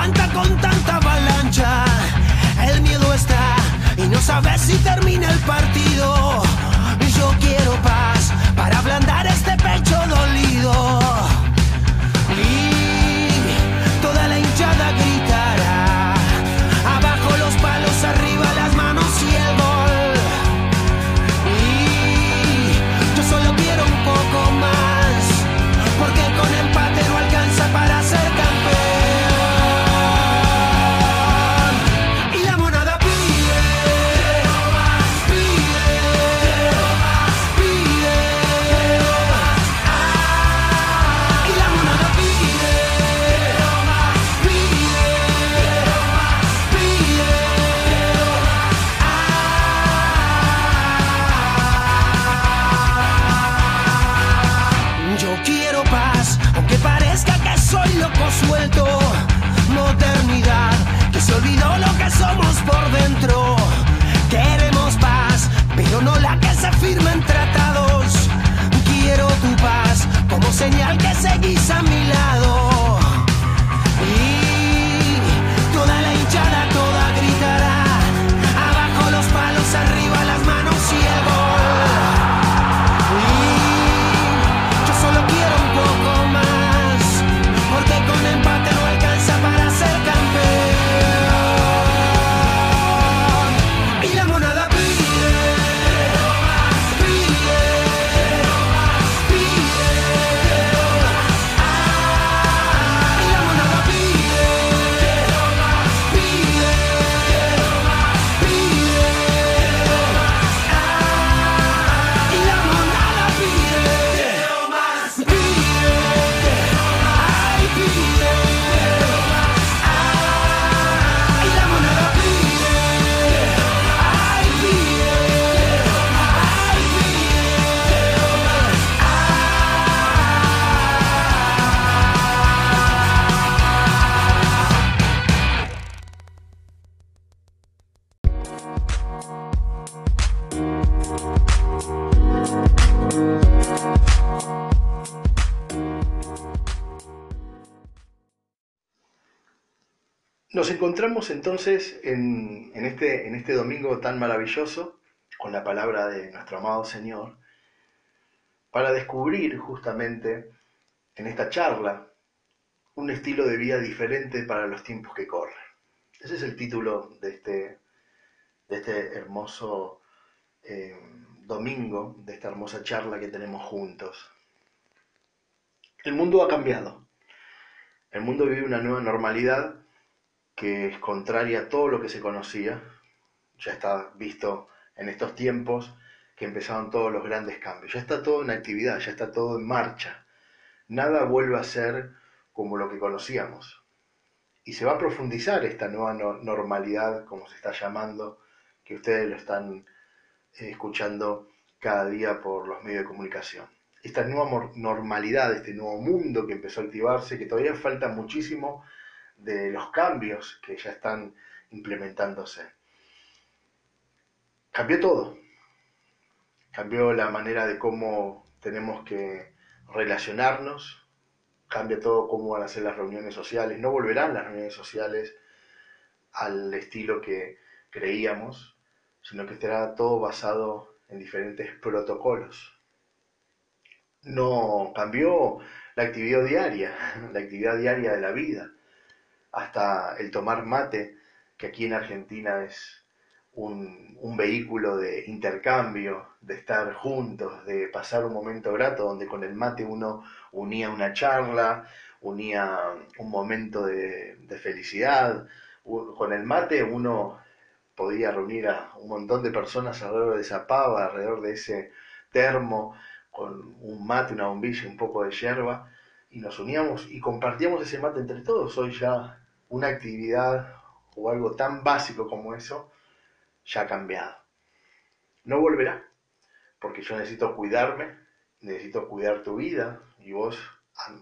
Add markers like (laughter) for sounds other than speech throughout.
aguanta con tanta avalancha. El miedo está y no sabes si termina el partido. Encontramos entonces en, en este, en este domingo tan maravilloso con la palabra de nuestro amado Señor para descubrir justamente en esta charla un estilo de vida diferente para los tiempos que corren. Ese es el título de este, este hermoso eh, domingo, de esta hermosa charla que tenemos juntos. El mundo ha cambiado. El mundo vive una nueva normalidad que es contraria a todo lo que se conocía. Ya está visto en estos tiempos que empezaron todos los grandes cambios. Ya está todo en actividad, ya está todo en marcha. Nada vuelve a ser como lo que conocíamos. y se va a profundizar esta nueva normalidad, como se está llamando, que ustedes lo están eh, escuchando cada día por los medios de comunicación. Esta nueva normalidad, este nuevo mundo que empezó a activarse, que todavía falta muchísimo de los cambios que ya están implementándose. Cambió todo. Cambió la manera de cómo tenemos que relacionarnos, cambia todo cómo van a ser las reuniones sociales, no volverán las reuniones sociales al estilo que creíamos, sino que estará todo basado en diferentes protocolos. No cambió la actividad diaria, (laughs) la actividad diaria de la vida, hasta el tomar mate, que aquí en Argentina es un, un, vehículo de intercambio, de estar juntos, de pasar un momento grato donde con el mate uno unía una charla, unía un momento de, de felicidad. Con el mate uno podía reunir a un montón de personas alrededor de esa pava, alrededor de ese termo, con un mate, una bombilla, un poco de hierba, y nos uníamos y compartíamos ese mate entre todos. Hoy ya una actividad o algo tan básico como eso ya ha cambiado. No volverá, porque yo necesito cuidarme, necesito cuidar tu vida y vos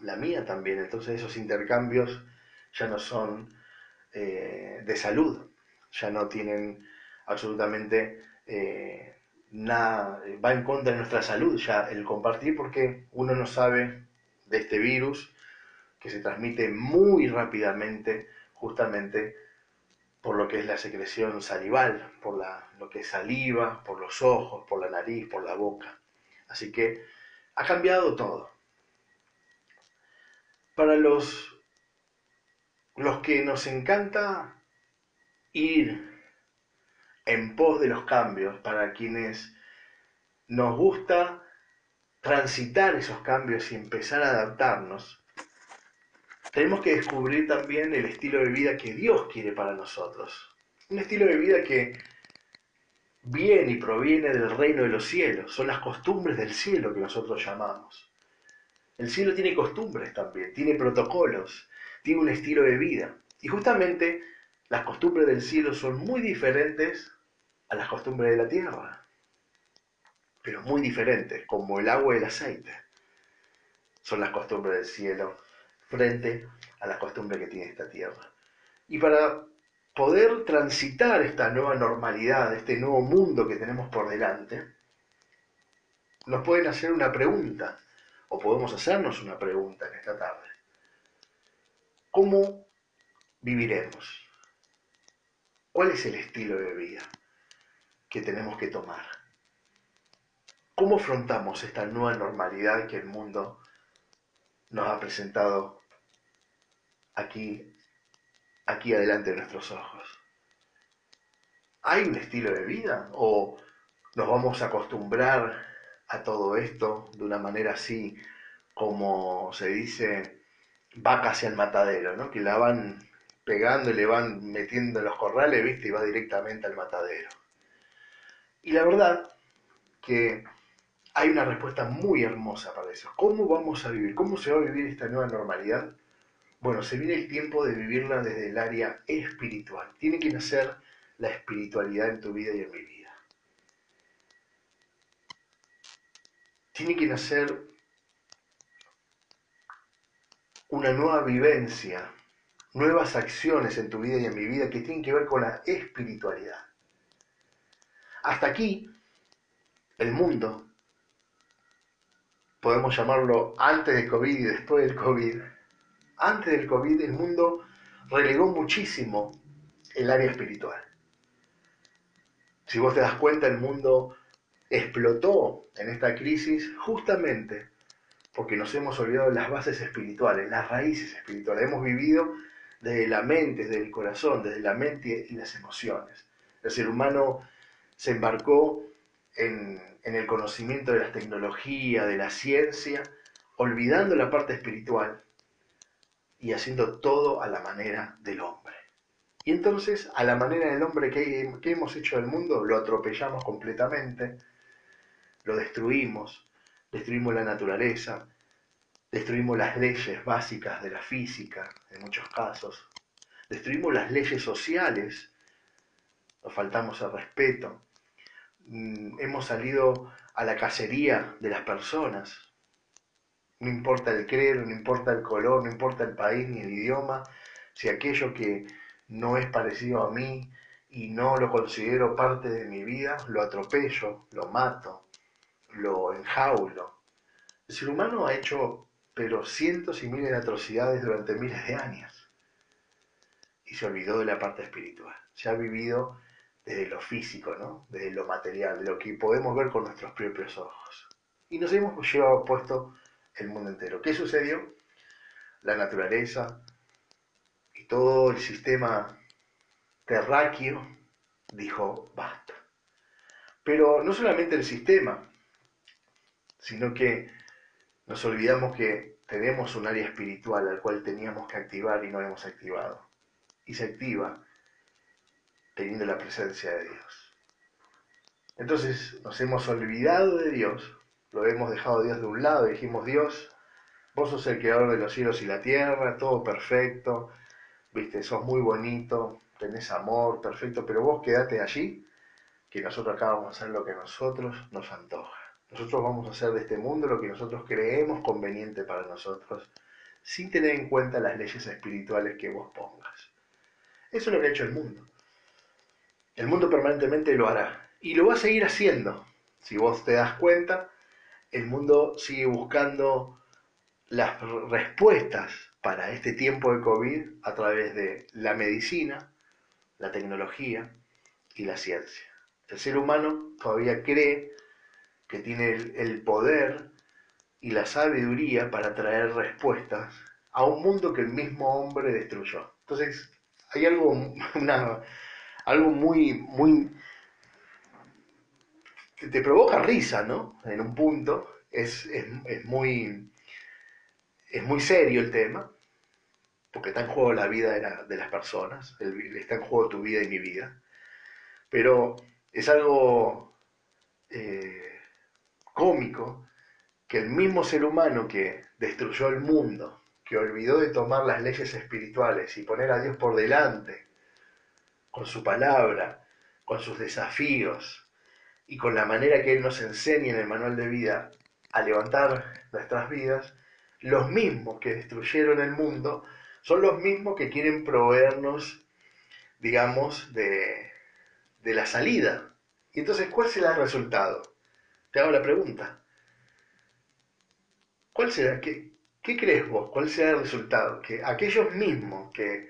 la mía también. Entonces esos intercambios ya no son eh, de salud, ya no tienen absolutamente eh, nada, va en contra de nuestra salud ya el compartir porque uno no sabe de este virus que se transmite muy rápidamente justamente por lo que es la secreción salival, por la, lo que es saliva, por los ojos, por la nariz, por la boca. Así que ha cambiado todo. Para los, los que nos encanta ir en pos de los cambios, para quienes nos gusta transitar esos cambios y empezar a adaptarnos, tenemos que descubrir también el estilo de vida que Dios quiere para nosotros. Un estilo de vida que viene y proviene del reino de los cielos. Son las costumbres del cielo que nosotros llamamos. El cielo tiene costumbres también, tiene protocolos, tiene un estilo de vida. Y justamente las costumbres del cielo son muy diferentes a las costumbres de la tierra. Pero muy diferentes, como el agua y el aceite. Son las costumbres del cielo frente a la costumbre que tiene esta tierra. Y para poder transitar esta nueva normalidad, este nuevo mundo que tenemos por delante, nos pueden hacer una pregunta, o podemos hacernos una pregunta en esta tarde. ¿Cómo viviremos? ¿Cuál es el estilo de vida que tenemos que tomar? ¿Cómo afrontamos esta nueva normalidad que el mundo nos ha presentado aquí, aquí adelante de nuestros ojos. ¿Hay un estilo de vida o nos vamos a acostumbrar a todo esto de una manera así como se dice vaca hacia el matadero, ¿no? que la van pegando y le van metiendo en los corrales, ¿viste? Y va directamente al matadero. Y la verdad que hay una respuesta muy hermosa para eso. ¿Cómo vamos a vivir? ¿Cómo se va a vivir esta nueva normalidad? Bueno, se viene el tiempo de vivirla desde el área espiritual. Tiene que nacer la espiritualidad en tu vida y en mi vida. Tiene que nacer una nueva vivencia, nuevas acciones en tu vida y en mi vida que tienen que ver con la espiritualidad. Hasta aquí, el mundo, podemos llamarlo antes del COVID y después del COVID, antes del COVID el mundo relegó muchísimo el área espiritual. Si vos te das cuenta, el mundo explotó en esta crisis justamente porque nos hemos olvidado de las bases espirituales, las raíces espirituales. Hemos vivido desde la mente, desde el corazón, desde la mente y las emociones. El ser humano se embarcó en, en el conocimiento de la tecnología, de la ciencia, olvidando la parte espiritual y haciendo todo a la manera del hombre. Y entonces, a la manera del hombre que, que hemos hecho del mundo, lo atropellamos completamente, lo destruimos, destruimos la naturaleza, destruimos las leyes básicas de la física, en muchos casos, destruimos las leyes sociales, nos faltamos el respeto, mm, hemos salido a la cacería de las personas, no importa el credo, no importa el color, no importa el país ni el idioma, si aquello que no es parecido a mí y no lo considero parte de mi vida, lo atropello, lo mato, lo enjaulo. El ser humano ha hecho pero cientos y miles de atrocidades durante miles de años y se olvidó de la parte espiritual. Se ha vivido desde lo físico, ¿no? desde lo material, de lo que podemos ver con nuestros propios ojos. Y nos hemos llevado puesto el mundo entero. ¿Qué sucedió? La naturaleza y todo el sistema terráqueo dijo basta. Pero no solamente el sistema, sino que nos olvidamos que tenemos un área espiritual al cual teníamos que activar y no hemos activado. Y se activa teniendo la presencia de Dios. Entonces nos hemos olvidado de Dios, lo hemos dejado a Dios de un lado y dijimos, Dios, vos sos el creador de los cielos y la tierra, todo perfecto, viste, sos muy bonito, tenés amor, perfecto, pero vos quedate allí, que nosotros acá vamos a hacer lo que a nosotros nos antoja. Nosotros vamos a hacer de este mundo lo que nosotros creemos conveniente para nosotros, sin tener en cuenta las leyes espirituales que vos pongas. Eso es lo que ha hecho el mundo. El mundo permanentemente lo hará y lo va a seguir haciendo. Si vos te das cuenta, el mundo sigue buscando las respuestas para este tiempo de COVID a través de la medicina, la tecnología y la ciencia. El ser humano todavía cree que tiene el, poder y la sabiduría para traer respuestas a un mundo que el mismo hombre destruyó. Entonces, hay algo, (laughs) algo muy, muy, te provoca risa, ¿no? En un punto, es, es, muy, es muy serio el tema, porque está en juego la vida de, las personas, está en juego tu vida y mi vida, pero es algo eh, cómico que el mismo ser humano que destruyó el mundo, que olvidó de tomar las leyes espirituales y poner a Dios por delante, con su palabra, con sus desafíos y con la manera que Él nos enseña en el manual de vida a levantar nuestras vidas, los mismos que destruyeron el mundo son los mismos que quieren proveernos, digamos, de, de la salida. Y entonces, ¿cuál será el resultado? Te hago la pregunta. ¿Cuál será? ¿Qué, qué crees vos? ¿Cuál será el resultado? Que aquellos mismos que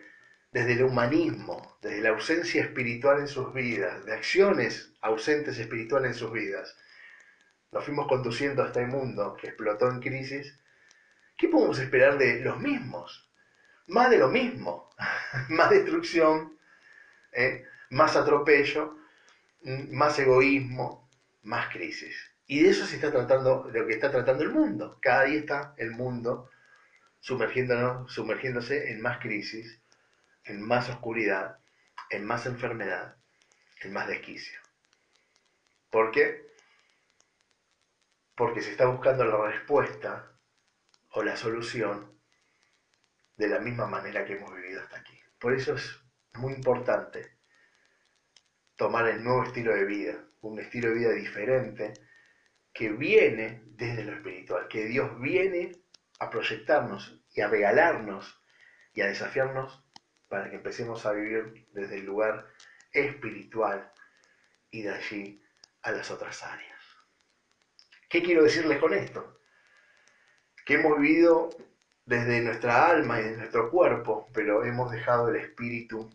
desde el humanismo, desde la ausencia espiritual en sus vidas, de acciones ausentes espirituales en sus vidas, nos fuimos conduciendo a este mundo que explotó en crisis, ¿qué podemos esperar de los mismos? Más de lo mismo, (laughs) más destrucción, ¿eh? más atropello, más egoísmo, más crisis. Y de eso se está tratando, de lo que está tratando el mundo. Cada día está el mundo sumergiéndose en más crisis, en más oscuridad, en más enfermedad, en más desquicio. ¿Por qué? Porque se está buscando la respuesta o la solución de la misma manera que hemos vivido hasta aquí. Por eso es muy importante tomar el nuevo estilo de vida, un estilo de vida diferente que viene desde lo espiritual, que Dios viene a proyectarnos y a regalarnos y a desafiarnos para que empecemos a vivir desde el lugar espiritual y de allí a las otras áreas. ¿Qué quiero decirles con esto? Que hemos vivido desde nuestra alma y desde nuestro cuerpo, pero hemos dejado el espíritu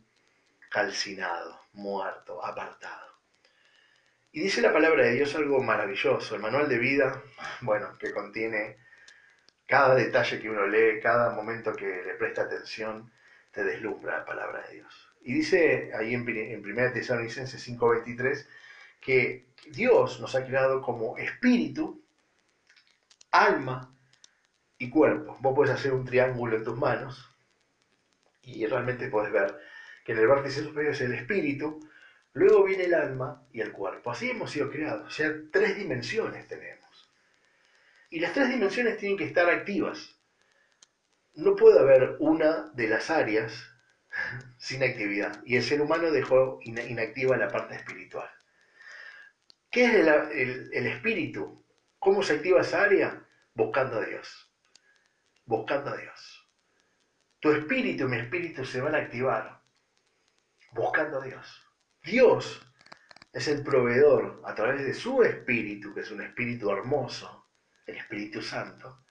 calcinado, muerto, apartado. Y dice la palabra de Dios algo maravilloso, el manual de vida, bueno, que contiene cada detalle que uno lee, cada momento que le presta atención, te deslumbra la palabra de Dios. Y dice ahí en, en 1 Tesalonicenses 5:23 que Dios nos ha creado como espíritu, alma y cuerpo. Vos puedes hacer un triángulo en tus manos y realmente puedes ver que en el vértice superior es el espíritu, luego viene el alma y el cuerpo. Así hemos sido creados, o sea, tres dimensiones tenemos. Y las tres dimensiones tienen que estar activas no puede haber una de las áreas sin actividad. Y el ser humano dejó inactiva la parte espiritual. ¿Qué es el, espíritu? ¿Cómo se activa esa área? Buscando a Dios. Buscando a Dios. Tu espíritu y mi espíritu se van a activar buscando a Dios. Dios es el proveedor a través de su espíritu, que es un espíritu hermoso, el Espíritu Santo,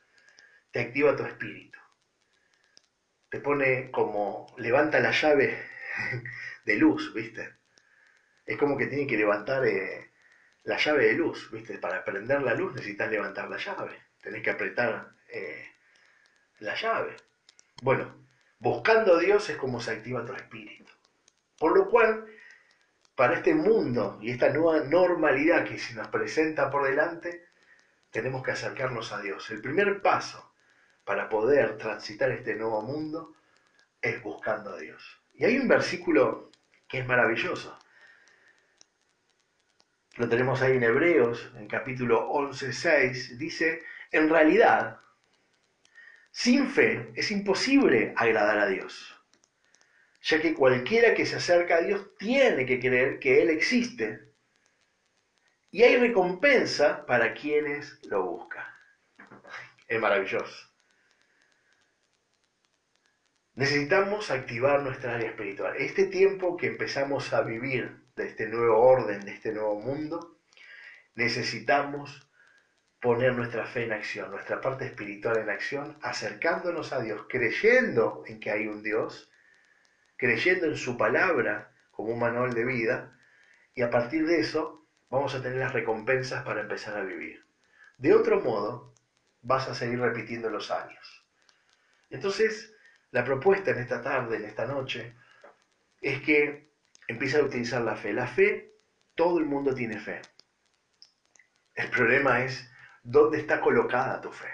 te activa tu espíritu. Te pone como, levanta la llave (laughs) de luz, ¿viste? Es como que tiene que levantar eh, la llave de luz, ¿viste? Para prender la luz necesitas levantar la llave. Tenés que apretar eh, la llave. Bueno, buscando a Dios es como se activa tu espíritu. Por lo cual, para este mundo y esta nueva normalidad que se nos presenta por delante, tenemos que acercarnos a Dios. El primer paso para poder transitar este nuevo mundo es buscando a Dios. Y hay un versículo que es maravilloso. Lo tenemos ahí en Hebreos, en capítulo 11, 6. Dice, en realidad, sin fe es imposible agradar a Dios ya que cualquiera que se acerca a Dios tiene que creer que Él existe y hay recompensa para quienes lo buscan. Es maravilloso. Necesitamos activar nuestra área espiritual. Este tiempo que empezamos a vivir de este nuevo orden, de este nuevo mundo, necesitamos poner nuestra fe en acción, nuestra parte espiritual en acción, acercándonos a Dios, creyendo en que hay un Dios creyendo en su palabra como un manual de vida, y a partir de eso vamos a tener las recompensas para empezar a vivir. De otro modo, vas a seguir repitiendo los años. Entonces, la propuesta en esta tarde, en esta noche, es que empieza a utilizar la fe. La fe, todo el mundo tiene fe. El problema es dónde está colocada tu fe.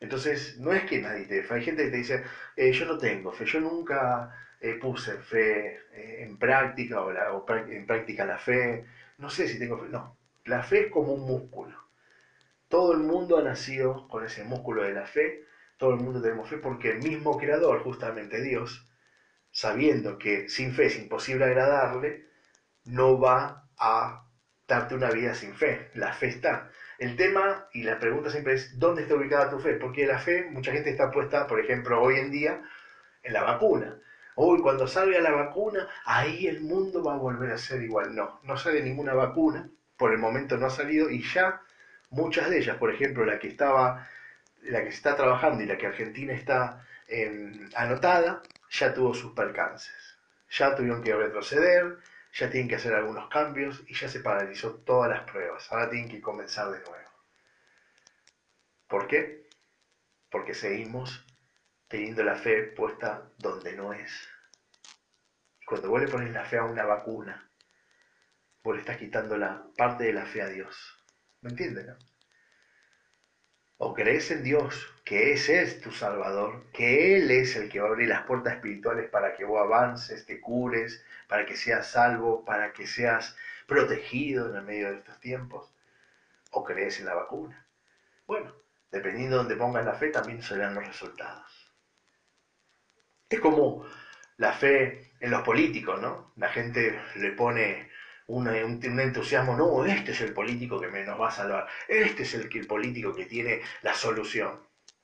Entonces, no es que nadie te fe. Hay gente que te dice, eh, yo no tengo fe, yo nunca eh, puse fe eh, en práctica o, la, en práctica la fe. No sé si tengo fe. No, la fe es como un músculo. Todo el mundo ha nacido con ese músculo de la fe. Todo el mundo tenemos fe porque el mismo creador, justamente Dios, sabiendo que sin fe es imposible agradarle, no va a darte una vida sin fe. La fe está. El tema y la pregunta siempre es, ¿dónde está ubicada tu fe? Porque la fe, mucha gente está puesta, por ejemplo, hoy en día, en la vacuna. Hoy, cuando salga la vacuna, ahí el mundo va a volver a ser igual. No, no sale ninguna vacuna, por el momento no ha salido, y ya muchas de ellas, por ejemplo, la que estaba, la que se está trabajando y la que Argentina está em, anotada, ya tuvo sus percances. Ya tuvieron que retroceder, ya tienen que hacer algunos cambios y ya se paralizó todas las pruebas. Ahora tienen que comenzar de nuevo. ¿Por qué? Porque seguimos teniendo la fe puesta donde no es. Cuando vos le pones la fe a una vacuna, vos le estás quitando la parte de la fe a Dios. ¿Me entiendes? No? O crees en Dios, que ese es tu Salvador, que Él es el que va a abrir las puertas espirituales para que vos avances, te cures, para que seas salvo, para que seas protegido en el medio de estos tiempos, o crees en la vacuna. Bueno, dependiendo de donde pongas la fe, también serán los resultados. Es como la fe en los políticos, ¿no? La gente le pone un, entusiasmo, no, este es el político que me nos va a salvar, este es el, político que tiene la solución.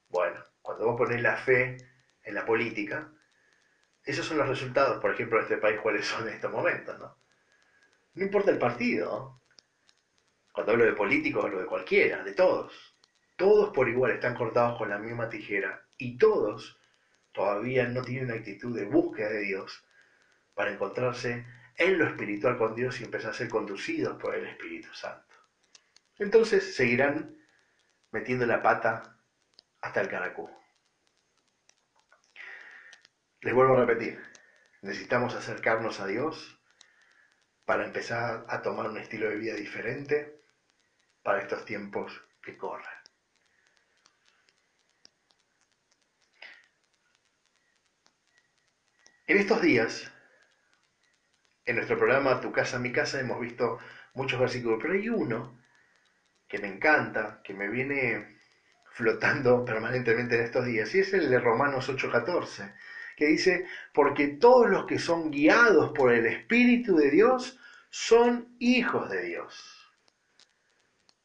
Bueno, cuando vos pones la fe en la política, esos son los resultados, por ejemplo, de este país, cuáles son en estos momentos, ¿no? No importa el partido. Cuando hablo de políticos, hablo de cualquiera, de todos. Todos por igual están cortados con la misma tijera y todos todavía no tienen una actitud de búsqueda de Dios para encontrarse en lo espiritual con Dios y empezar a ser conducidos por el Espíritu Santo. Entonces seguirán metiendo la pata hasta el caracú. Les vuelvo a repetir, necesitamos acercarnos a Dios para empezar a tomar un estilo de vida diferente para estos tiempos que corren. En estos días en nuestro programa Tu casa, mi casa hemos visto muchos versículos, pero hay uno que me encanta, que me viene flotando (laughs) permanentemente en estos días, y es el de Romanos 8:14, que dice, porque todos los que son guiados por el Espíritu de Dios son hijos de Dios.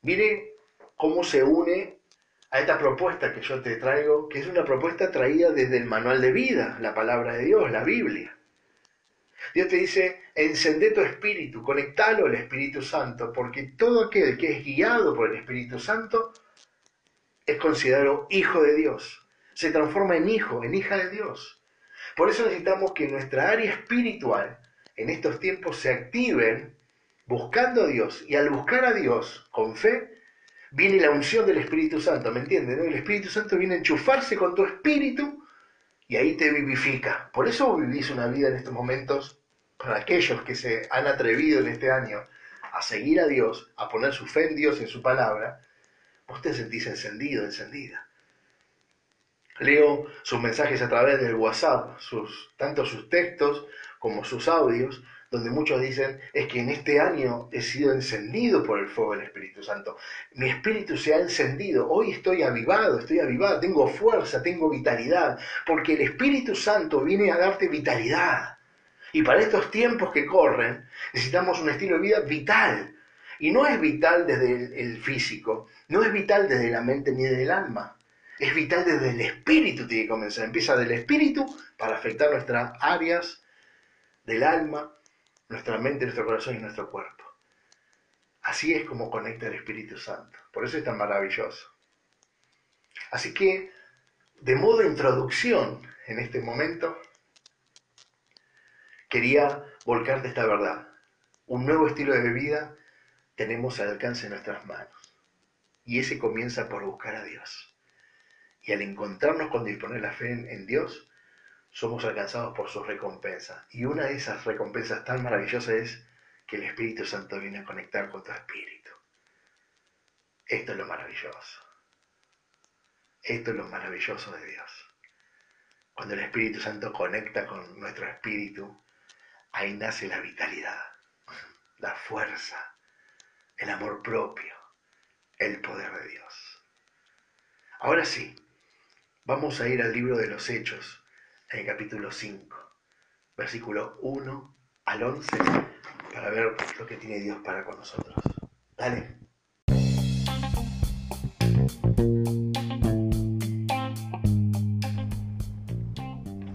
Mire cómo se une a esta propuesta que yo te traigo, que es una propuesta traída desde el manual de vida, la palabra de Dios, la Biblia. Dios te dice, encendé tu espíritu, conectalo al Espíritu Santo, porque todo aquel que es guiado por el Espíritu Santo es considerado hijo de Dios, se transforma en hijo, en hija de Dios. Por eso necesitamos que nuestra área espiritual en estos tiempos se activen buscando a Dios y al buscar a Dios con fe, viene la unción del Espíritu Santo, ¿me entiendes? El Espíritu Santo viene a enchufarse con tu espíritu y ahí te vivifica. Por eso vivís una vida en estos momentos, para aquellos que se han atrevido en este año a seguir a Dios, a poner su fe en Dios, en su palabra, vos te sentís encendido, encendida. Leo sus mensajes a través del WhatsApp, tanto sus textos como sus audios, donde muchos dicen, es que en este año he sido encendido por el fuego del Espíritu Santo. Mi espíritu se ha encendido, hoy estoy avivado, estoy avivado, tengo fuerza, tengo vitalidad, porque el Espíritu Santo viene a darte vitalidad. Y para estos tiempos que corren, necesitamos un estilo de vida vital. Y no es vital desde el, físico, no es vital desde la mente ni desde el alma. Es vital desde el espíritu, tiene que comenzar. Empieza del espíritu para afectar nuestras áreas del alma, nuestra mente, nuestro corazón y nuestro cuerpo. Así es como conecta el Espíritu Santo. Por eso es tan maravilloso. Así que, de modo introducción en este momento, quería volcarte esta verdad. Un nuevo estilo de vida tenemos al alcance de nuestras manos. Y ese comienza por buscar a Dios. Y al encontrarnos con disponer la fe en, Dios, somos alcanzados por sus recompensas. Y una de esas recompensas tan maravillosas es que el Espíritu Santo viene a conectar con tu espíritu. Esto es lo maravilloso. Esto es lo maravilloso de Dios. Cuando el Espíritu Santo conecta con nuestro espíritu, ahí nace la vitalidad, la fuerza, el amor propio, el poder de Dios. Ahora sí, vamos a ir al libro de los Hechos, en el capítulo 5, versículo 1 al 11, para ver lo que tiene Dios para con nosotros. Dale.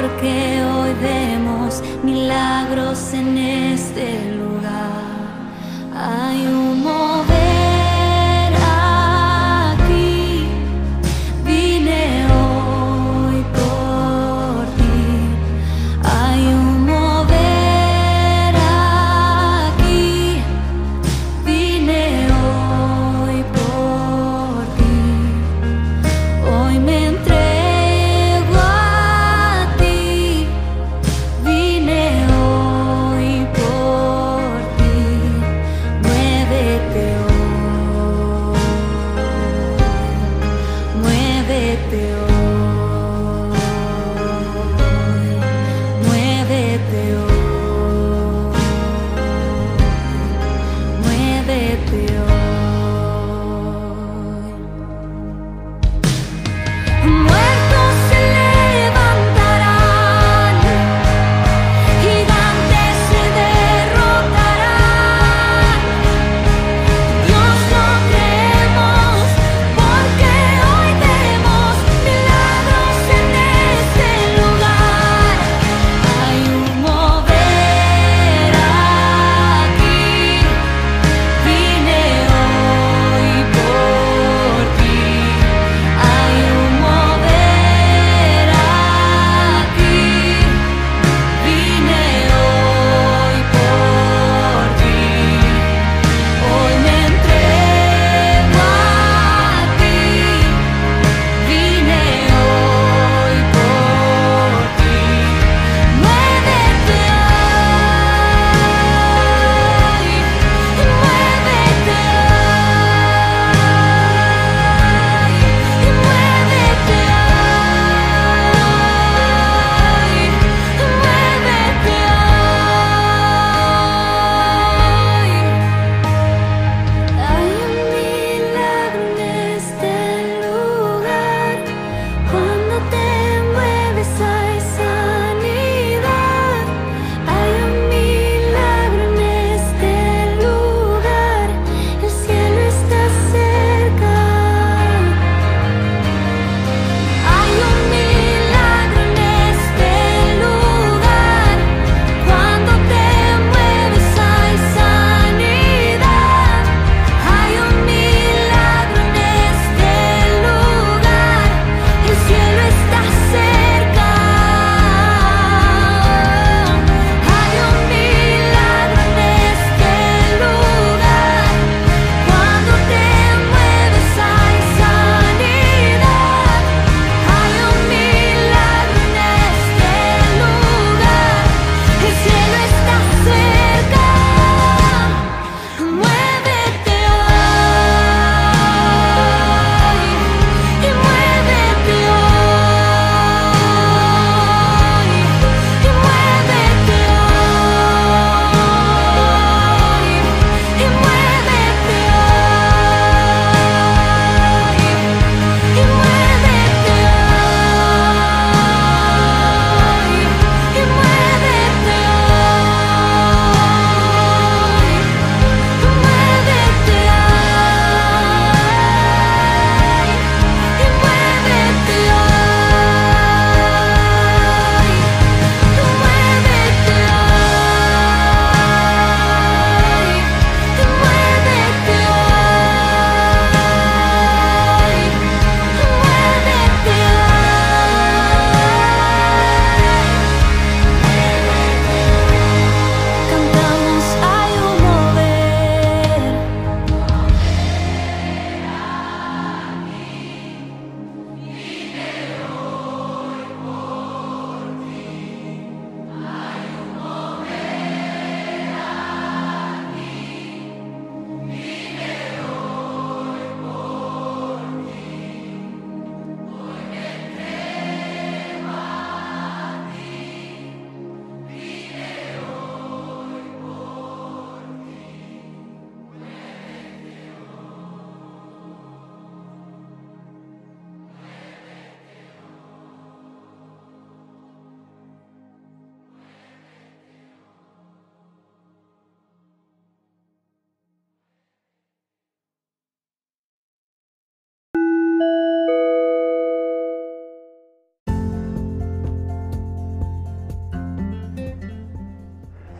Porque hoy vemos milagros en este lugar. Hay un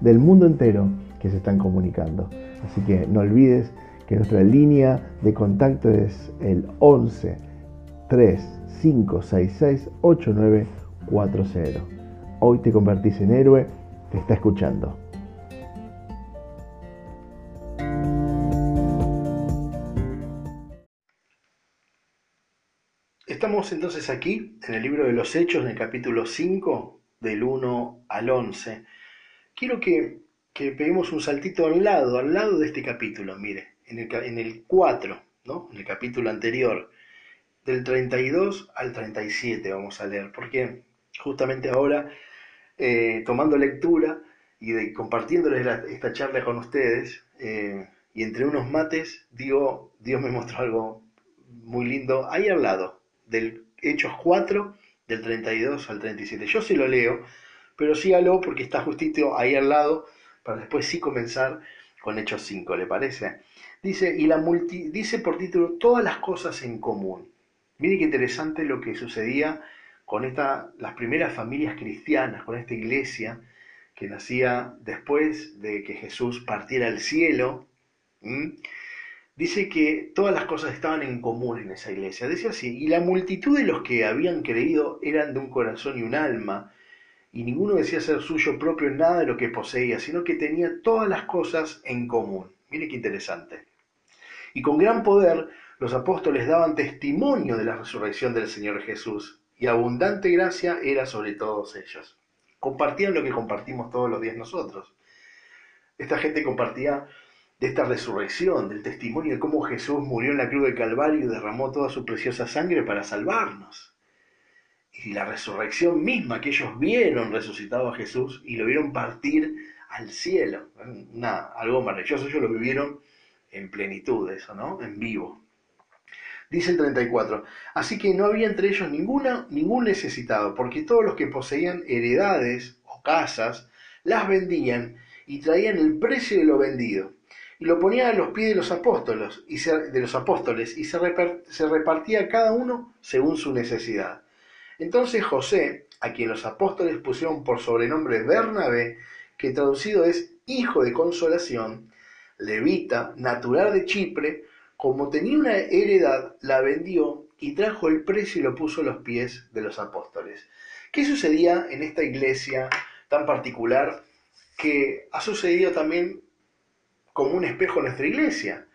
del mundo entero que se están comunicando. Así que no olvides que nuestra línea de contacto es el 11 3566 8940. Hoy te convertís en héroe, te está escuchando. Estamos entonces aquí en el libro de los Hechos, en el capítulo 5, del 1 al 11. Quiero que, que peguemos un saltito al lado, al lado de este capítulo, mire, en el, en el 4, ¿no? en el capítulo anterior, del 32 al 37 vamos a leer, porque justamente ahora, eh, tomando lectura y compartiéndoles esta charla con ustedes, eh, y entre unos mates, digo, Dios me mostró algo muy lindo ahí al lado, del Hechos 4, del 32 al 37. Yo sí lo leo, pero sígalo porque está justito ahí al lado para después sí comenzar con Hechos 5, ¿le parece? Dice, y la multi, dice por título todas las cosas en común. Mire qué interesante lo que sucedía con esta, las primeras familias cristianas, con esta iglesia que nacía después de que Jesús partiera al cielo. Dice que todas las cosas estaban en común en esa iglesia. Dice así, y la multitud de los que habían creído eran de un corazón y un alma, y ninguno decía ser suyo propio nada de lo que poseía, sino que tenía todas las cosas en común. Mire qué interesante. Y con gran poder los apóstoles daban testimonio de la resurrección del Señor Jesús, y abundante gracia era sobre todos ellos. Compartían lo que compartimos todos los días nosotros. Esta gente compartía de esta resurrección, del testimonio de cómo Jesús murió en la cruz del Calvario y derramó toda su preciosa sangre para salvarnos y la resurrección misma que ellos vieron resucitado a Jesús y lo vieron partir al cielo. algo maravilloso, ellos lo vivieron en plenitud, eso, ¿no? En vivo. Dice el 34, así que no había entre ellos ninguna, ningún necesitado, porque todos los que poseían heredades o casas, las vendían y traían el precio de lo vendido y lo ponían a los pies de los apóstoles y de los apóstoles y se repartía cada uno según su necesidad. Entonces José, a quien los apóstoles pusieron por sobrenombre Bernabé, que traducido es hijo de consolación, levita, natural de Chipre, como tenía una heredad, la vendió y trajo el precio y lo puso a los pies de los apóstoles. ¿Qué sucedía en esta iglesia tan particular que ha sucedido también como un espejo en nuestra iglesia?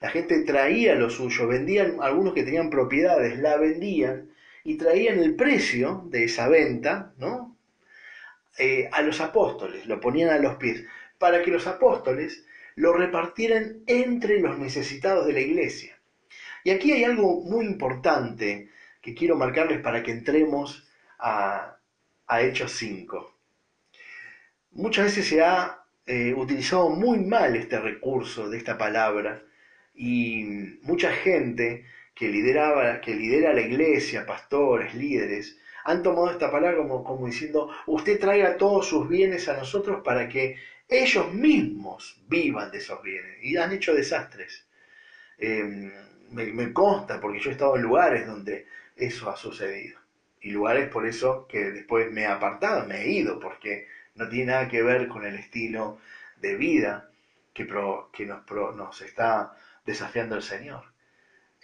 La gente traía lo suyo, vendían, algunos que tenían propiedades, la vendían y traían el precio de esa venta ¿no? Eh, a los apóstoles, lo ponían a los pies, para que los apóstoles lo repartieran entre los necesitados de la iglesia. Y aquí hay algo muy importante que quiero marcarles para que entremos a, Hechos 5. Muchas veces se ha eh, utilizado muy mal este recurso de esta palabra y mucha gente que, lideraba, que lidera la iglesia, pastores, líderes, han tomado esta palabra como, como diciendo, usted traiga todos sus bienes a nosotros para que ellos mismos vivan de esos bienes. Y han hecho desastres. Em, me, me, consta porque yo he estado en lugares donde eso ha sucedido. Y lugares por eso que después me he apartado, me he ido, porque no tiene nada que ver con el estilo de vida que, que nos, nos está desafiando el Señor.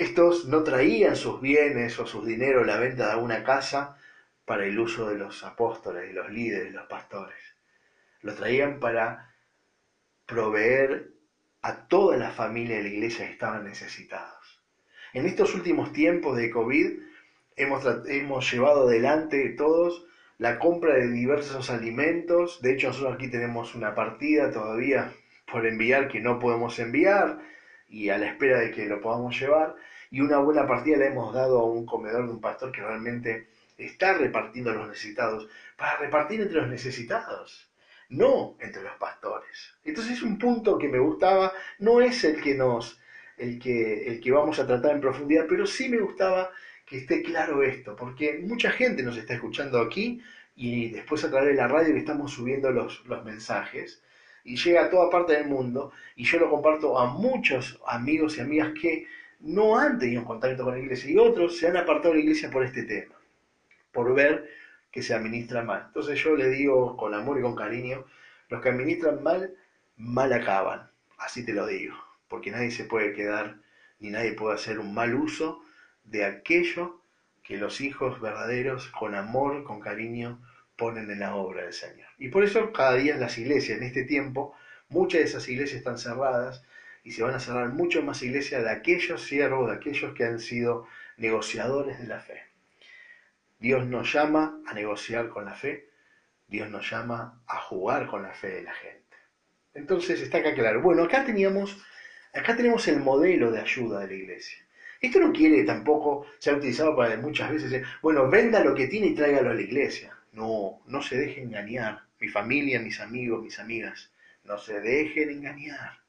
Estos no traían sus bienes o sus dineros la venta de alguna casa para el uso de los apóstoles y los líderes, los pastores. Lo traían para proveer a toda la familia de la iglesia que estaban necesitados. En estos últimos tiempos de COVID hemos, hemos llevado adelante todos la compra de diversos alimentos. De hecho, nosotros aquí tenemos una partida todavía por enviar que no podemos enviar y a la espera de que lo podamos llevar. Y una buena partida le hemos dado a un comedor de un pastor que realmente está repartiendo a los necesitados, para repartir entre los necesitados. no entre los pastores. Entonces es un punto que me gustaba, no es el que nos, el que, el que vamos a tratar en profundidad, pero sí me gustaba que esté claro esto, porque mucha gente nos está escuchando aquí y después a través de la radio que estamos subiendo los, los mensajes y llega a toda parte del mundo y yo lo comparto a muchos amigos y amigas que no han tenido contacto con la iglesia y otros se han apartado de la iglesia por este tema, por ver que se administra mal. Entonces yo le digo con amor y con cariño, los que administran mal, mal acaban, así te lo digo, porque nadie se puede quedar ni nadie puede hacer un mal uso de aquello que los hijos verdaderos con amor, con cariño, ponen en la obra del Señor. Y por eso cada día las iglesias, en este tiempo, muchas de esas iglesias están cerradas y se van a cerrar mucho más iglesias de aquellos siervos, de aquellos que han sido negociadores de la fe. Dios nos llama a negociar con la fe, Dios nos llama a jugar con la fe de la gente. Entonces está acá claro. Bueno, acá teníamos, acá tenemos el modelo de ayuda de la iglesia. Esto no quiere tampoco, se ha utilizado para muchas veces, bueno, venda lo que tiene y tráigalo a la iglesia. No, no se deje engañar. Mi familia, mis amigos, mis amigas, no se dejen engañar.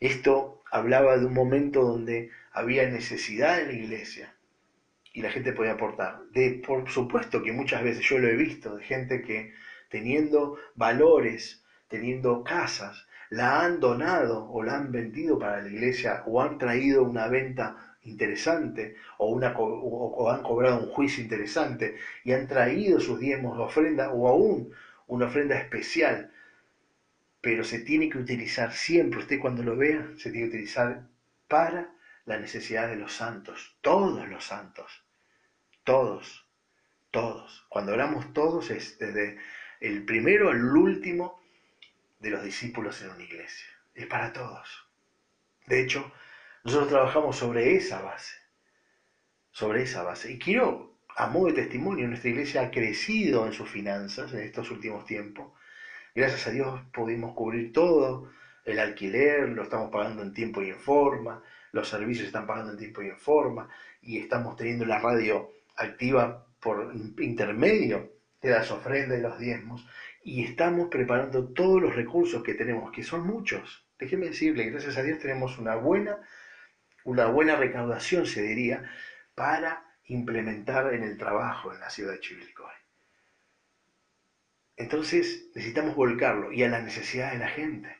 Esto hablaba de un momento donde había necesidad en la iglesia y la gente podía aportar. De, por supuesto que muchas veces yo lo he visto, de gente que teniendo valores, teniendo casas, la han donado o la han vendido para la iglesia o han traído una venta interesante o, una, o, han cobrado un juicio interesante y han traído sus diezmos, ofrenda o aún una ofrenda especial. Pero se tiene que utilizar siempre, usted cuando lo vea, se tiene que utilizar para la necesidad de los santos, todos los santos, todos, todos. Cuando hablamos todos es desde el primero al último de los discípulos en una iglesia, es para todos. De hecho, nosotros trabajamos sobre esa base, sobre esa base. Y quiero, a modo de testimonio, nuestra iglesia ha crecido en sus finanzas en estos últimos tiempos. Gracias a Dios pudimos cubrir todo, el alquiler lo estamos pagando en tiempo y en forma, los servicios se están pagando en tiempo y en forma, y estamos teniendo la radio activa por intermedio de las ofrendas y los diezmos, y estamos preparando todos los recursos que tenemos, que son muchos. Déjeme decirle, gracias a Dios tenemos una buena una buena recaudación, se diría, para implementar en el trabajo en la ciudad de Chivilcoy. Entonces necesitamos volcarlo y a la necesidad de la gente,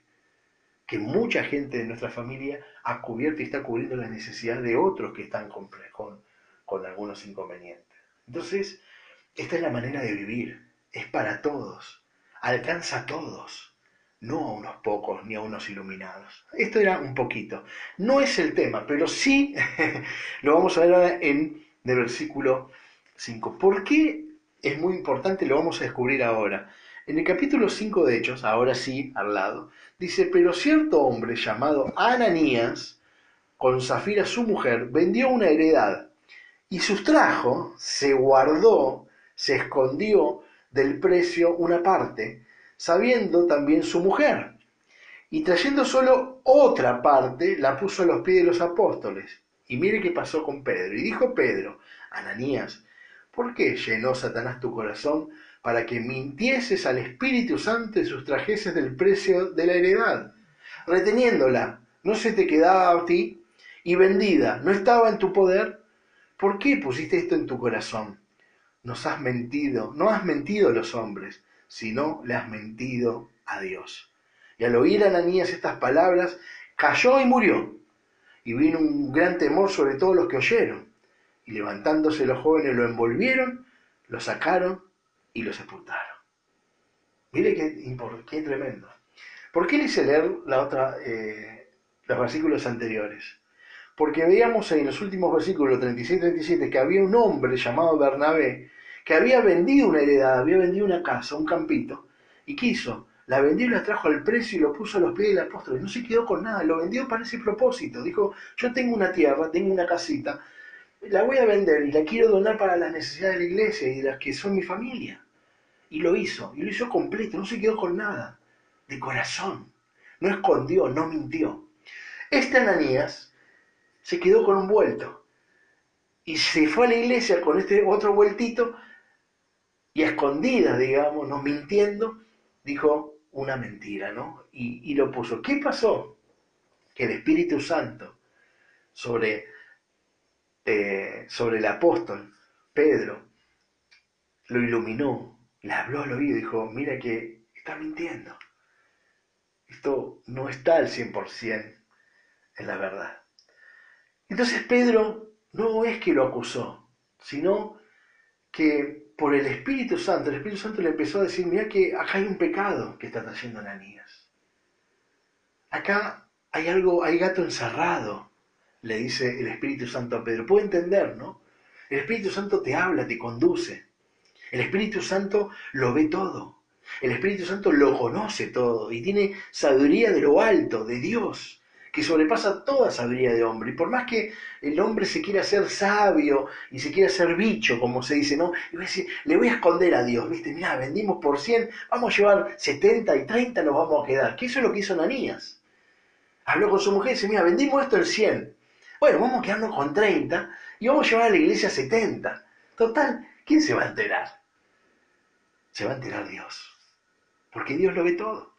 que mucha gente de nuestra familia ha cubierto y está cubriendo la necesidad de otros que están con, con, con algunos inconvenientes. Entonces, esta es la manera de vivir, es para todos, alcanza a todos no a unos pocos ni a unos iluminados. Esto era un poquito. No es el tema, pero sí (laughs) lo vamos a ver ahora en el versículo 5. ¿Por qué es muy importante? Lo vamos a descubrir ahora. En el capítulo 5 de Hechos, ahora sí, al lado, dice, pero cierto hombre llamado Ananías, con Zafira su mujer, vendió una heredad y sustrajo, se guardó, se escondió del precio una parte, sabiendo también su mujer. Y trayendo solo otra parte, la puso a los pies de los apóstoles. Y mire qué pasó con Pedro. Y dijo Pedro, Ananías, ¿por qué llenó Satanás tu corazón para que mintieses al Espíritu Santo y sustrajeses del precio de la heredad? Reteniéndola, ¿no se te quedaba a ti? Y vendida, ¿no estaba en tu poder? ¿Por qué pusiste esto en tu corazón? Nos has mentido, no has mentido a los hombres, sino le has mentido a Dios. Y al oír a Ananías estas palabras, cayó y murió. Y vino un gran temor sobre todos los que oyeron. Y levantándose los jóvenes lo envolvieron, lo sacaron y lo sepultaron. Mire qué, qué tremendo. ¿Por qué le hice leer la otra, eh, los versículos anteriores? Porque veíamos en los últimos versículos 36 y 37 que había un hombre llamado Bernabé que había vendido una heredad, había vendido una casa, un campito, y quiso, la vendió y la trajo al precio y lo puso a los pies del apóstol. No se quedó con nada, lo vendió para ese propósito. Dijo, yo tengo una tierra, tengo una casita, la voy a vender y la quiero donar para las necesidades de la iglesia y las que son mi familia. Y lo hizo, y lo hizo completo, no se quedó con nada, de corazón. No escondió, no mintió. Este Ananías se quedó con un vuelto y se fue a la iglesia con este otro vueltito y a digamos, no mintiendo, dijo una mentira, ¿no? Y, y lo puso. ¿Qué pasó? Que el Espíritu Santo sobre, eh, sobre el apóstol Pedro lo iluminó, le habló al oído y dijo, mira que está mintiendo. Esto no está al 100% en la verdad. Entonces Pedro no es que lo acusó, sino que por el Espíritu Santo, el Espíritu Santo le empezó a decir, mira que acá hay un pecado que está trayendo Ananías. Acá hay algo, hay gato encerrado, le dice el Espíritu Santo a Pedro. Puede entender, ¿no? El Espíritu Santo te habla, te conduce. El Espíritu Santo lo ve todo. El Espíritu Santo lo conoce todo y tiene sabiduría de lo alto, de Dios, que sobrepasa toda sabiduría de hombre. Y por más que el hombre se quiera hacer sabio y se quiera hacer bicho, como se dice, ¿no? Y le voy a esconder a Dios, ¿viste? Mira, vendimos por 100, vamos a llevar 70 y 30 nos vamos a quedar. Que eso es lo que hizo Ananías. Habló con su mujer y dice, mira, vendimos esto en 100. Bueno, vamos a quedarnos con 30 y vamos a llevar a la iglesia 70. Total, ¿quién se va a enterar? Se va a enterar Dios. Porque Dios lo ve todo.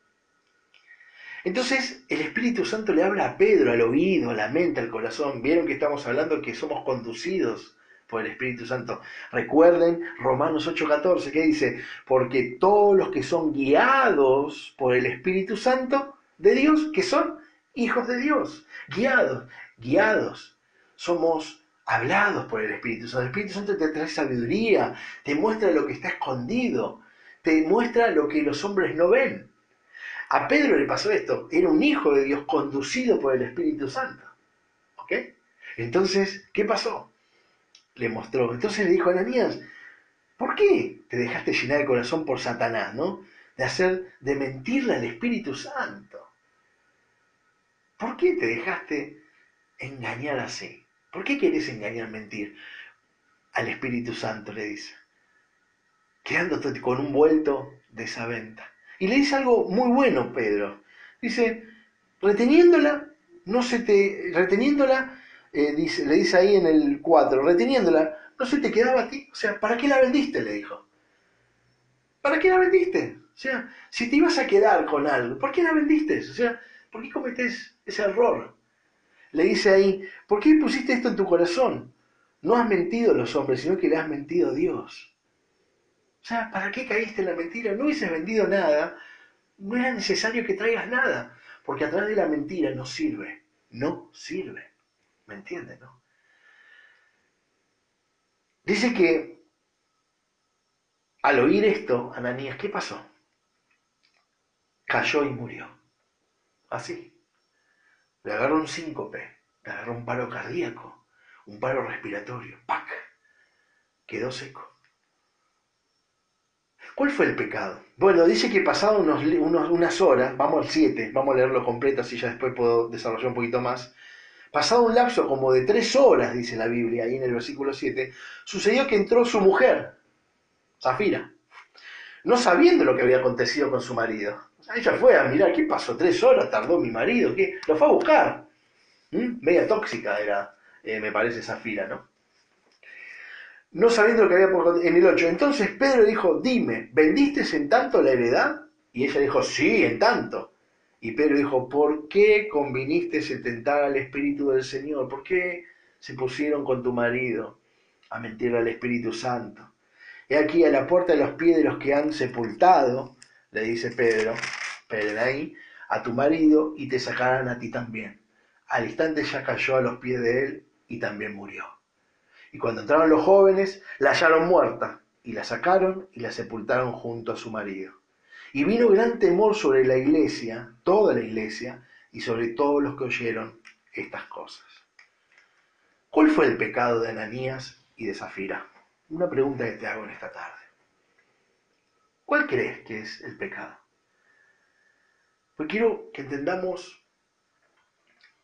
Entonces el Espíritu Santo le habla a Pedro al oído, a la mente, al corazón. Vieron que estamos hablando que somos conducidos por el Espíritu Santo. Recuerden Romanos 8:14 que dice, porque todos los que son guiados por el Espíritu Santo de Dios, que son hijos de Dios, guiados, guiados, somos hablados por el Espíritu Santo. El Espíritu Santo te trae sabiduría, te muestra lo que está escondido, te muestra lo que los hombres no ven. A Pedro le pasó esto, era un hijo de Dios conducido por el Espíritu Santo. ¿Ok? Entonces, ¿qué pasó? Le mostró. Entonces le dijo a Ananías, ¿por qué te dejaste llenar el corazón por Satanás, no? De hacer, de mentirle al Espíritu Santo. ¿Por qué te dejaste engañar así? ¿Por qué querés engañar, mentir al Espíritu Santo? Le dice, quedándote con un vuelto de esa venta. Y le dice algo muy bueno, Pedro. Dice, reteniéndola, no se te, reteniéndola, eh, dice, le dice ahí en el 4, reteniéndola, no se te quedaba a ti. O sea, ¿para qué la vendiste? Le dijo. ¿Para qué la vendiste? O sea, si te ibas a quedar con algo, ¿por qué la vendiste? O sea, ¿por qué cometés ese error? Le dice ahí, ¿por qué pusiste esto en tu corazón? No has mentido a los hombres, sino que le has mentido a Dios. O sea, ¿para qué caíste en la mentira? No hubieses vendido nada, no era necesario que traigas nada, porque a través de la mentira no sirve, no sirve. ¿Me entiendes, no? Dice que al oír esto, Ananías, ¿qué pasó? Cayó y murió. Así. Le agarró un síncope, le agarró un paro cardíaco, un paro respiratorio. ¡Pac! Quedó seco. ¿Cuál fue el pecado? Bueno, dice que pasado unos, unas horas, vamos al 7, vamos a leerlo completo, así ya después puedo desarrollar un poquito más. Pasado un lapso como de tres horas, dice la Biblia, ahí en el versículo 7, sucedió que entró su mujer, Zafira, no sabiendo lo que había acontecido con su marido. Ella fue a mirar, ¿qué pasó? Tres horas tardó mi marido, ¿qué? Lo fue a buscar. ¿Mm? Media tóxica era, eh, me parece, Zafira, ¿no? No sabiendo lo que había por... en el 8. Entonces Pedro dijo, dime, ¿vendiste en tanto la heredad? Y ella dijo, sí, en tanto. Y Pedro dijo, ¿por qué conviniste a tentar al Espíritu del Señor? ¿Por qué se pusieron con tu marido a mentir al Espíritu Santo? He aquí a la puerta de los pies de los que han sepultado, le dice Pedro, A tu marido y te sacarán a ti también. Al instante ya cayó a los pies de él y también murió. Y cuando entraron los jóvenes, la hallaron muerta, y la sacaron y la sepultaron junto a su marido. Y vino gran temor sobre la iglesia, toda la iglesia, y sobre todos los que oyeron estas cosas. ¿Cuál fue el pecado de Ananías y de Zafira? Una pregunta que te hago en esta tarde. ¿Cuál crees que es el pecado? Pues quiero que entendamos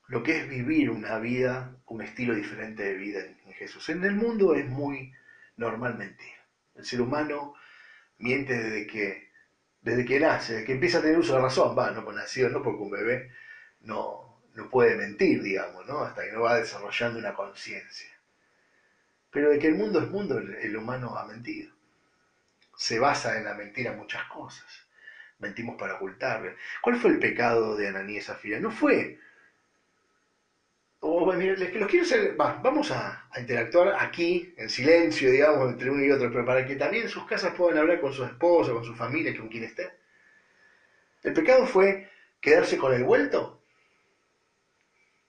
lo que es vivir una vida, un estilo diferente de vida en Jesús. En el mundo es muy normal mentir. El ser humano miente desde que, desde que nace, desde que empieza a tener uso de razón, va, no por no porque un bebé no, no puede mentir, digamos, ¿no? hasta que no va desarrollando una conciencia. Pero de que el mundo es mundo, el humano ha mentido. se basa en la mentira muchas cosas. Mentimos para ocultar. ¿Cuál fue el pecado de Ananías y Zafira? No fue mira, los quiero hacer, vamos a, interactuar aquí, en silencio, digamos, entre uno y otro, pero para que también en sus casas puedan hablar con su esposa, con su familia, con quien esté. ¿El pecado fue quedarse con el vuelto?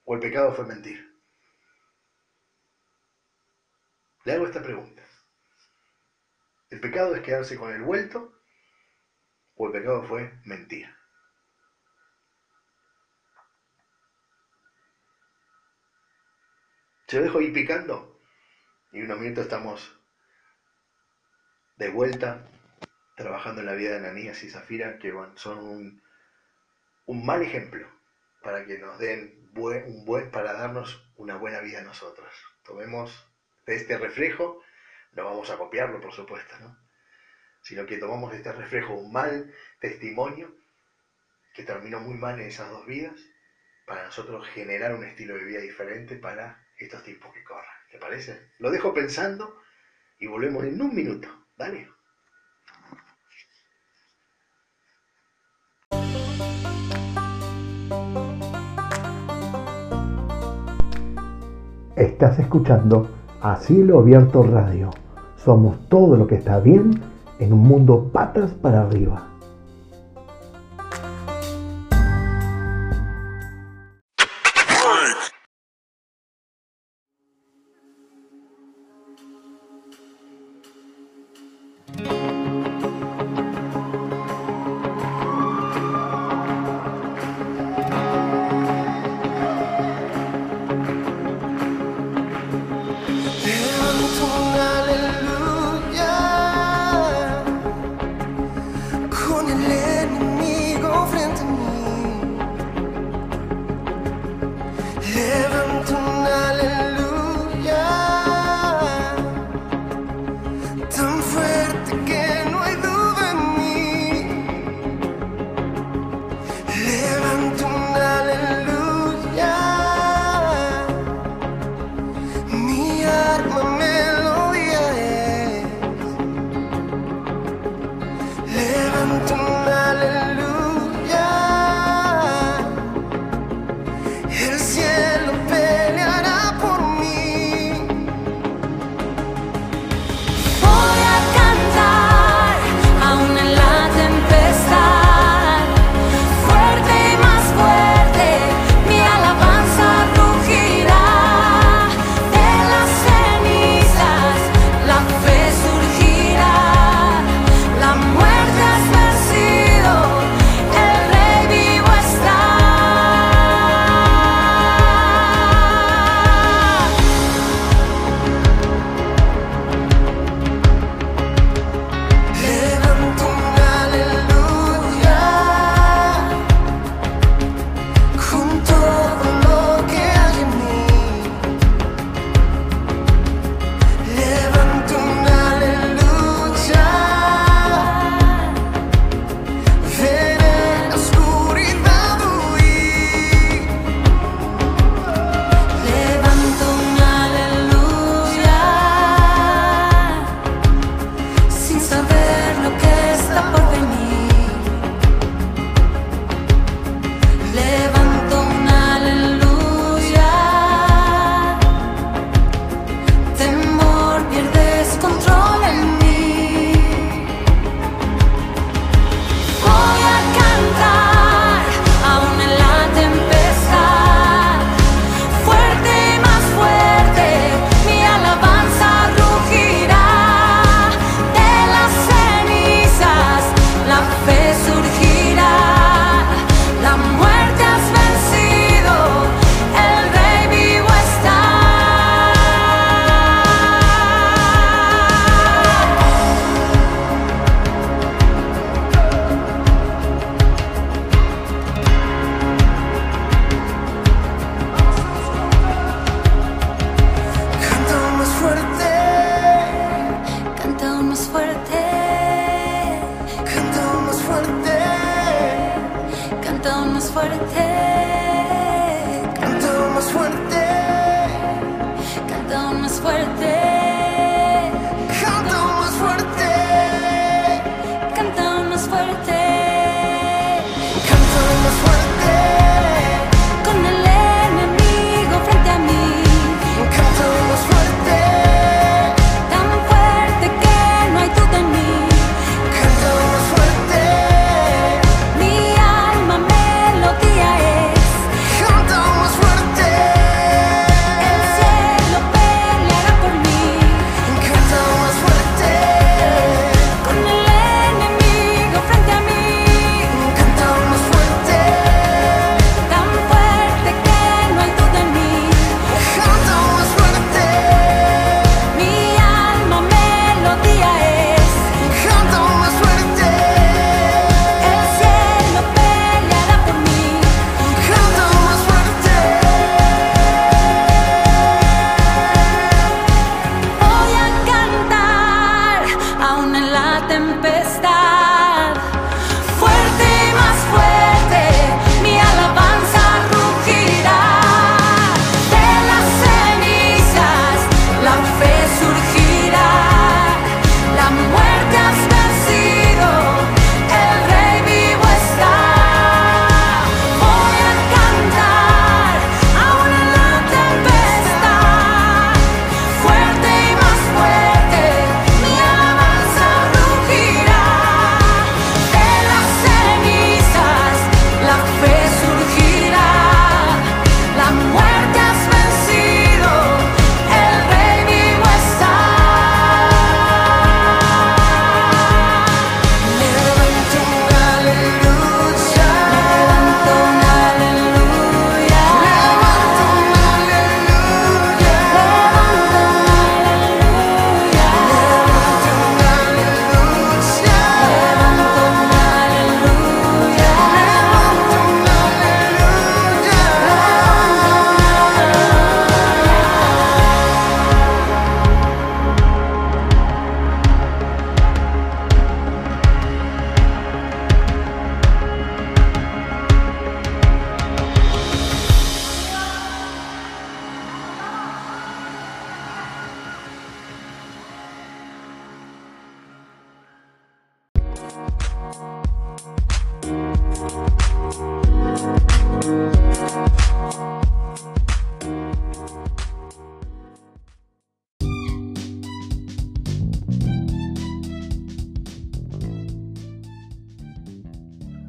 ¿O el pecado fue mentir? Le hago esta pregunta. ¿El pecado es quedarse con el vuelto? ¿O el pecado fue mentir? Se dejo ahí picando y unos minutos estamos de vuelta trabajando en la vida de Ananías y Zafira, que son un, un mal ejemplo para que nos den un buen, para darnos una buena vida a nosotros. Tomemos de este reflejo, no vamos a copiarlo por supuesto, ¿no? Sino que tomamos este reflejo un mal testimonio que terminó muy mal en esas dos vidas, para nosotros generar un estilo de vida diferente para estos tiempos que corran. ¿Te parece? Lo dejo pensando y volvemos en un minuto. Dale. Estás escuchando a Abierto Radio. Somos todo lo que está bien en un mundo patas para arriba.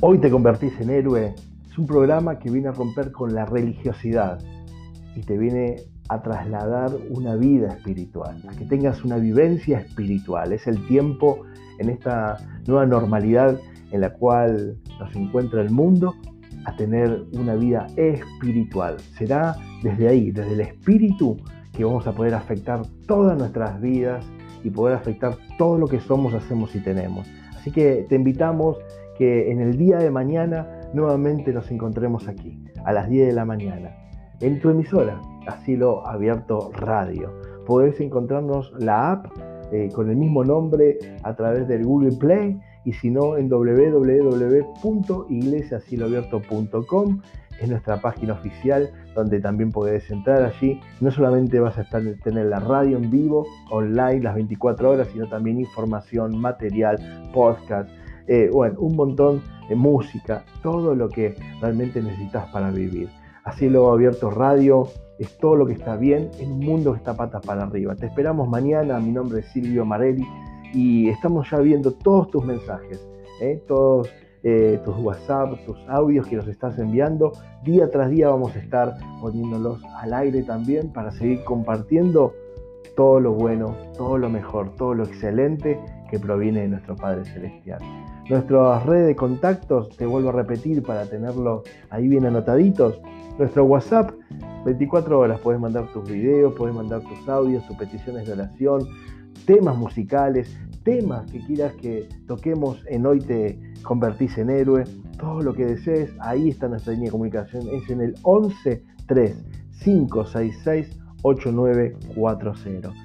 Hoy te convertís en héroe es un programa que viene a romper con la religiosidad y te viene a trasladar una vida espiritual, a que tengas una vivencia espiritual. Es el tiempo en esta nueva normalidad en la cual nos encuentra el mundo a tener una vida espiritual. Será desde ahí, desde el espíritu, que vamos a poder afectar todas nuestras vidas y poder afectar todo lo que somos, hacemos y tenemos. Así que te invitamos que en el día de mañana nuevamente nos encontremos aquí, a las 10 de la mañana, en tu emisora, Asilo Abierto Radio. Podés encontrarnos la app eh, con el mismo nombre a través del Google Play y si no en www.iglesiasiloabierto.com es nuestra página oficial donde también podés entrar allí. No solamente vas a estar, tener la radio en vivo, online, las 24 horas, sino también información, material, podcast, eh, bueno, un montón de música, todo lo que realmente necesitas para vivir. Asilo Abierto Radio es todo lo que está bien en un mundo que está patas para arriba. Te esperamos mañana, mi nombre es Silvio Marelli y estamos ya viendo todos tus mensajes, ¿eh? todos eh, tus WhatsApp, tus audios que nos estás enviando. Día tras día vamos a estar poniéndolos al aire también para seguir compartiendo todo lo bueno, todo lo mejor, todo lo excelente que proviene de nuestro Padre Celestial. Nuestras redes de contactos, te vuelvo a repetir para tenerlo ahí bien anotaditos. Nuestro WhatsApp, 24 horas, puedes mandar tus videos, puedes mandar tus audios, tus peticiones de oración, temas musicales, temas que quieras que toquemos en Hoy Te Convertís en Héroe, todo lo que desees, ahí está nuestra línea de comunicación, es en el 11 3 566 8940.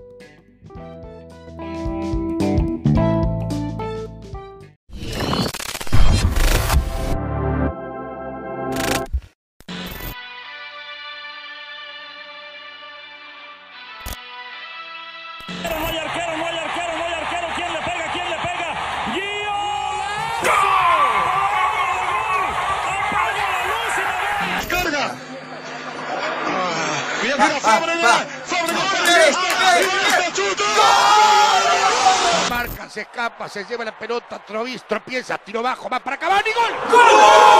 se lleva la pelota, Trovis tropieza, tiro bajo, va para Cavani, ¡gol! ¡Gol!